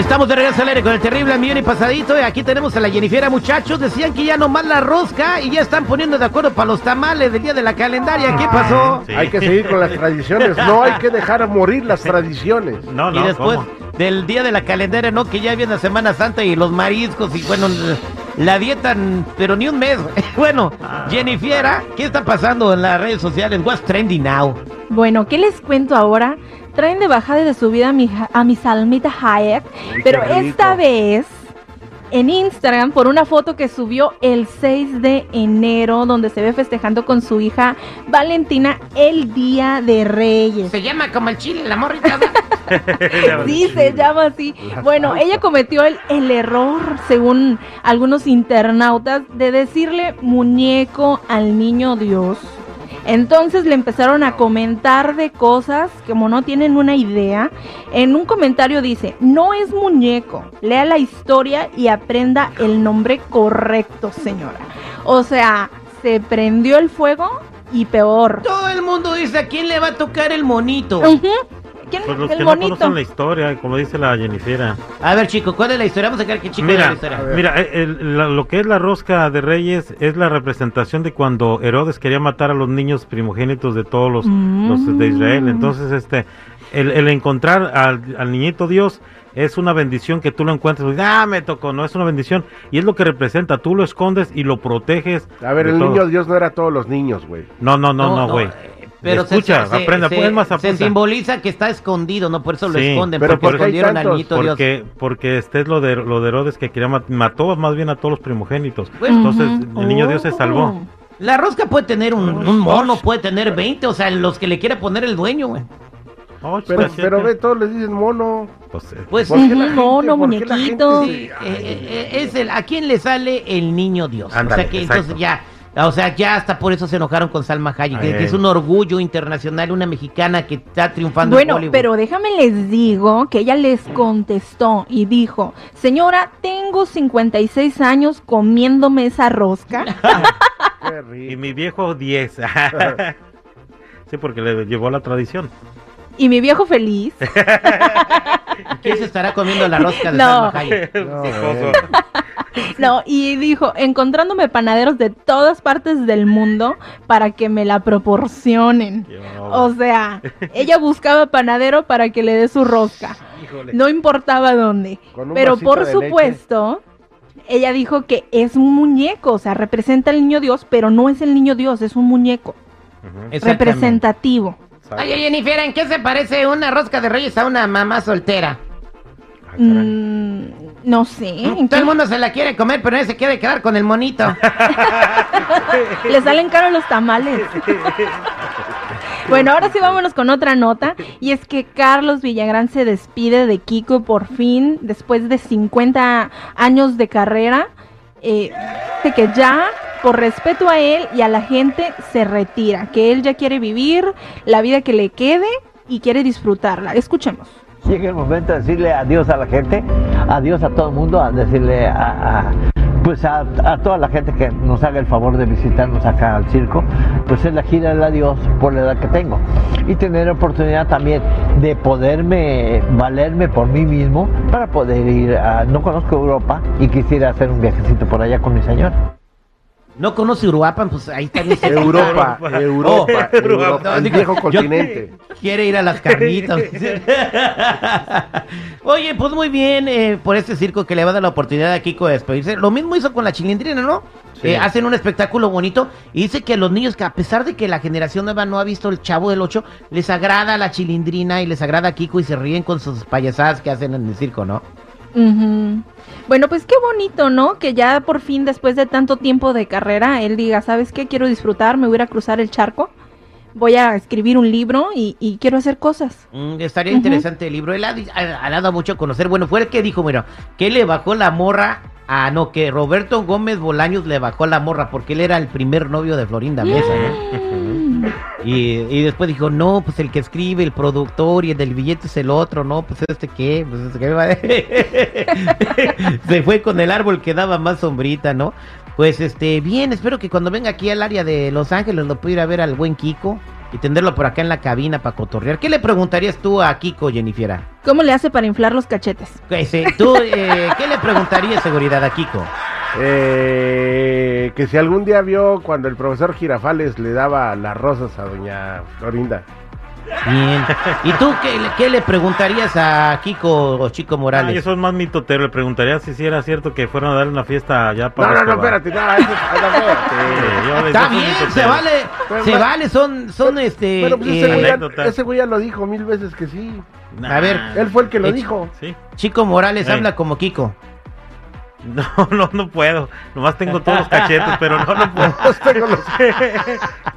Estamos de regreso al aire con el terrible millón y pasadito. Y aquí tenemos a la Jennifiera, muchachos. Decían que ya nomás la rosca y ya están poniendo de acuerdo para los tamales del día de la calendaria. ¿Qué pasó? Hay que seguir con las tradiciones. No hay que dejar morir las tradiciones. No, no, y después ¿cómo? del día de la calendaria, ¿no? Que ya viene la Semana Santa y los mariscos y bueno, la dieta, pero ni un mes. Bueno, Jennifiera, ¿qué está pasando en las redes sociales? What's trending now? Bueno, ¿qué les cuento ahora? Traen de bajada de su vida a mi, a mi Salmita Hayek, Uy, pero esta vez en Instagram por una foto que subió el 6 de enero donde se ve festejando con su hija Valentina el Día de Reyes. Se llama como el chile, la morrita. Sí, se llama así. Bueno, ella cometió el, el error, según algunos internautas, de decirle muñeco al niño Dios. Entonces le empezaron a comentar de cosas como no tienen una idea. En un comentario dice, no es muñeco, lea la historia y aprenda el nombre correcto, señora. O sea, se prendió el fuego y peor. Todo el mundo dice a quién le va a tocar el monito. Ujú. ¿Quién? Pues los el que no conocen la historia, como dice la Jennifer. A ver, chico, ¿cuál es la historia? Vamos a sacar que chico es la Mira, historia. mira, eh, el- la- lo que es la rosca de Reyes es la representación de cuando Herodes quería matar a los niños primogénitos de todos los, Mm. los de Israel. Entonces, este, el, el encontrar al, al niñito Dios es una bendición que tú lo encuentras. y, Ah, me tocó, no es una bendición. Y es lo que representa. Tú lo escondes y lo proteges. A ver, el todo. niño Dios no era todos los niños, güey. No, no, no, no, güey. eh, Pero se- Escucha, se, aprenda, se- pues, más se simboliza que está escondido, ¿no? Por eso lo Sí, esconden, pero porque ¿por qué hay escondieron al niñito Dios. Porque, porque este es lo de, lo de Herodes que quería mat- mató más bien a todos los primogénitos. Pues, Entonces el niño Dios se Oh. salvó. La rosca puede tener un, un mono, puede tener 20, o sea, los que le quiera poner el dueño, güey. Oh, Pero, ve, todos les dicen mono. Pues, eh, Pues ¿Por qué Ujú, la gente- mono, por qué la gente muñequito. se- eh, eh, eh, es el, ¿a quién le sale el niño Dios? O sea que exacto. entonces ya, o sea, ya hasta por eso se enojaron con Salma Hayek, que, es un orgullo internacional, una mexicana que está triunfando en Bueno, Hollywood. pero déjame les digo que ella les contestó y dijo, señora, tengo 56 años comiéndome esa rosca. Qué y mi viejo 10. sí, porque le llevó la tradición. y mi viejo feliz. ¿Quién se estará comiendo la rosca de No. Salma Hayek? No, bueno. No, y dijo, encontrándome panaderos de todas partes del mundo para que me la proporcionen. O sea, ella buscaba panadero para que le dé su rosca. Híjole. No importaba dónde. Pero por supuesto, ella dijo que es un muñeco, o sea, representa al niño Dios, pero no es el niño Dios, es un muñeco Exactamente. representativo. Oye, Jennifer, ¿en qué se parece una rosca de reyes a una mamá soltera? Ah. Mm, no sé. ¿en Todo el mundo se la quiere comer, pero nadie se quiere quedar con el monito. Le salen caros los tamales. Bueno, ahora sí vámonos con otra nota. Y es que Carlos Villagrán se despide de Kiko por fin, después de 50 años de carrera. Eh, dice que ya, por respeto a él y a la gente, se retira. Que él ya quiere vivir la vida que le quede y quiere disfrutarla. Escuchemos. Llega el momento de decirle adiós a la gente, adiós a todo el mundo, a decirle a, pues a, a toda la gente que nos haga el favor de visitarnos acá al circo, pues es la gira del adiós por la edad que tengo. Y tener oportunidad también de poderme valerme por mí mismo para poder ir a, no conozco Europa y quisiera hacer un viajecito por allá con mi señora. ¿No conoce Uruapan? Pues ahí está. bien cerquita. Europa, Europa, Oh, Europa, no, el digo, viejo continente. Quiere ir a las carnitas. Oye, pues muy bien eh, por este circo que le va a dar la oportunidad a Kiko de despedirse. Lo mismo hizo con la chilindrina, ¿no? Sí. Eh, hacen un espectáculo bonito y dice que a los niños, que a pesar de que la generación nueva no ha visto el Chavo del 8, les agrada la chilindrina y les agrada Kiko y se ríen con sus payasadas que hacen en el circo, ¿no? Ujú. Bueno, pues qué bonito, ¿no? Que ya por fin, después de tanto tiempo de carrera, él diga, ¿sabes qué? Quiero disfrutar, me voy a ir a cruzar el charco voy a escribir un libro y, y quiero hacer cosas. Mm, estaría interesante el libro. Él ha, di- ha- ha dado mucho a conocer. Bueno, fue el que dijo, mira, que le bajó la morra. Ah, no, que Roberto Gómez Bolaños le bajó la morra porque él era el primer novio de Florinda Mesa, ¿no? Mm. Y, y después dijo, no, pues el que escribe, el productor y el del billete es el otro, no, pues este qué, pues este qué va Se fue con el árbol que daba más sombrita, ¿no? Pues este, bien, espero que cuando venga aquí al área de Los Ángeles lo pueda ir a ver al buen Kiko y tenerlo por acá en la cabina para cotorrear. ¿Qué le preguntarías tú a Kiko, Jennifer? ¿Cómo le hace para inflar los cachetes? Ese, ¿Tú eh, qué le preguntarías seguridad a Kiko? Eh, que si algún día vio cuando el profesor Girafales le daba las rosas a doña Florinda. Bien. ¿Y tú qué, le- qué le preguntarías a Kiko o Chico Ah, yo Morales? soy más mitotero. Le preguntaría si sí era cierto que fueron a dar una fiesta allá No, para. no, no, Escobar. espérate, no, eso, no. Sí, Está bien, se vale, Pero, se vale, son, son este... Pero pues eh, ese, güey ya, Anécdota. ese güey ya lo dijo mil veces que sí. Nah. A ver, Él fue el que lo Eh, dijo. Sí. Chico Morales habla como Kiko. No, no, no puedo. Nomás tengo todos los cachetes, pero no, no puedo. Tengo los-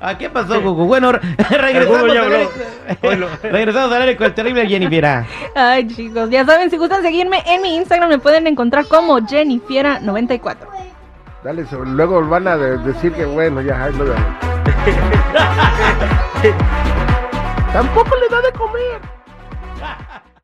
Ah, ¿qué pasó, Gugu? Bueno, regresamos, ya al regresamos al aire con el terrible Jennifer. Ay, chicos, ya saben, si gustan seguirme en mi Instagram, me pueden encontrar como Jennifiera94. Dale, luego van a de- decir que bueno, ya, ahí lo veo. Tampoco le da de comer.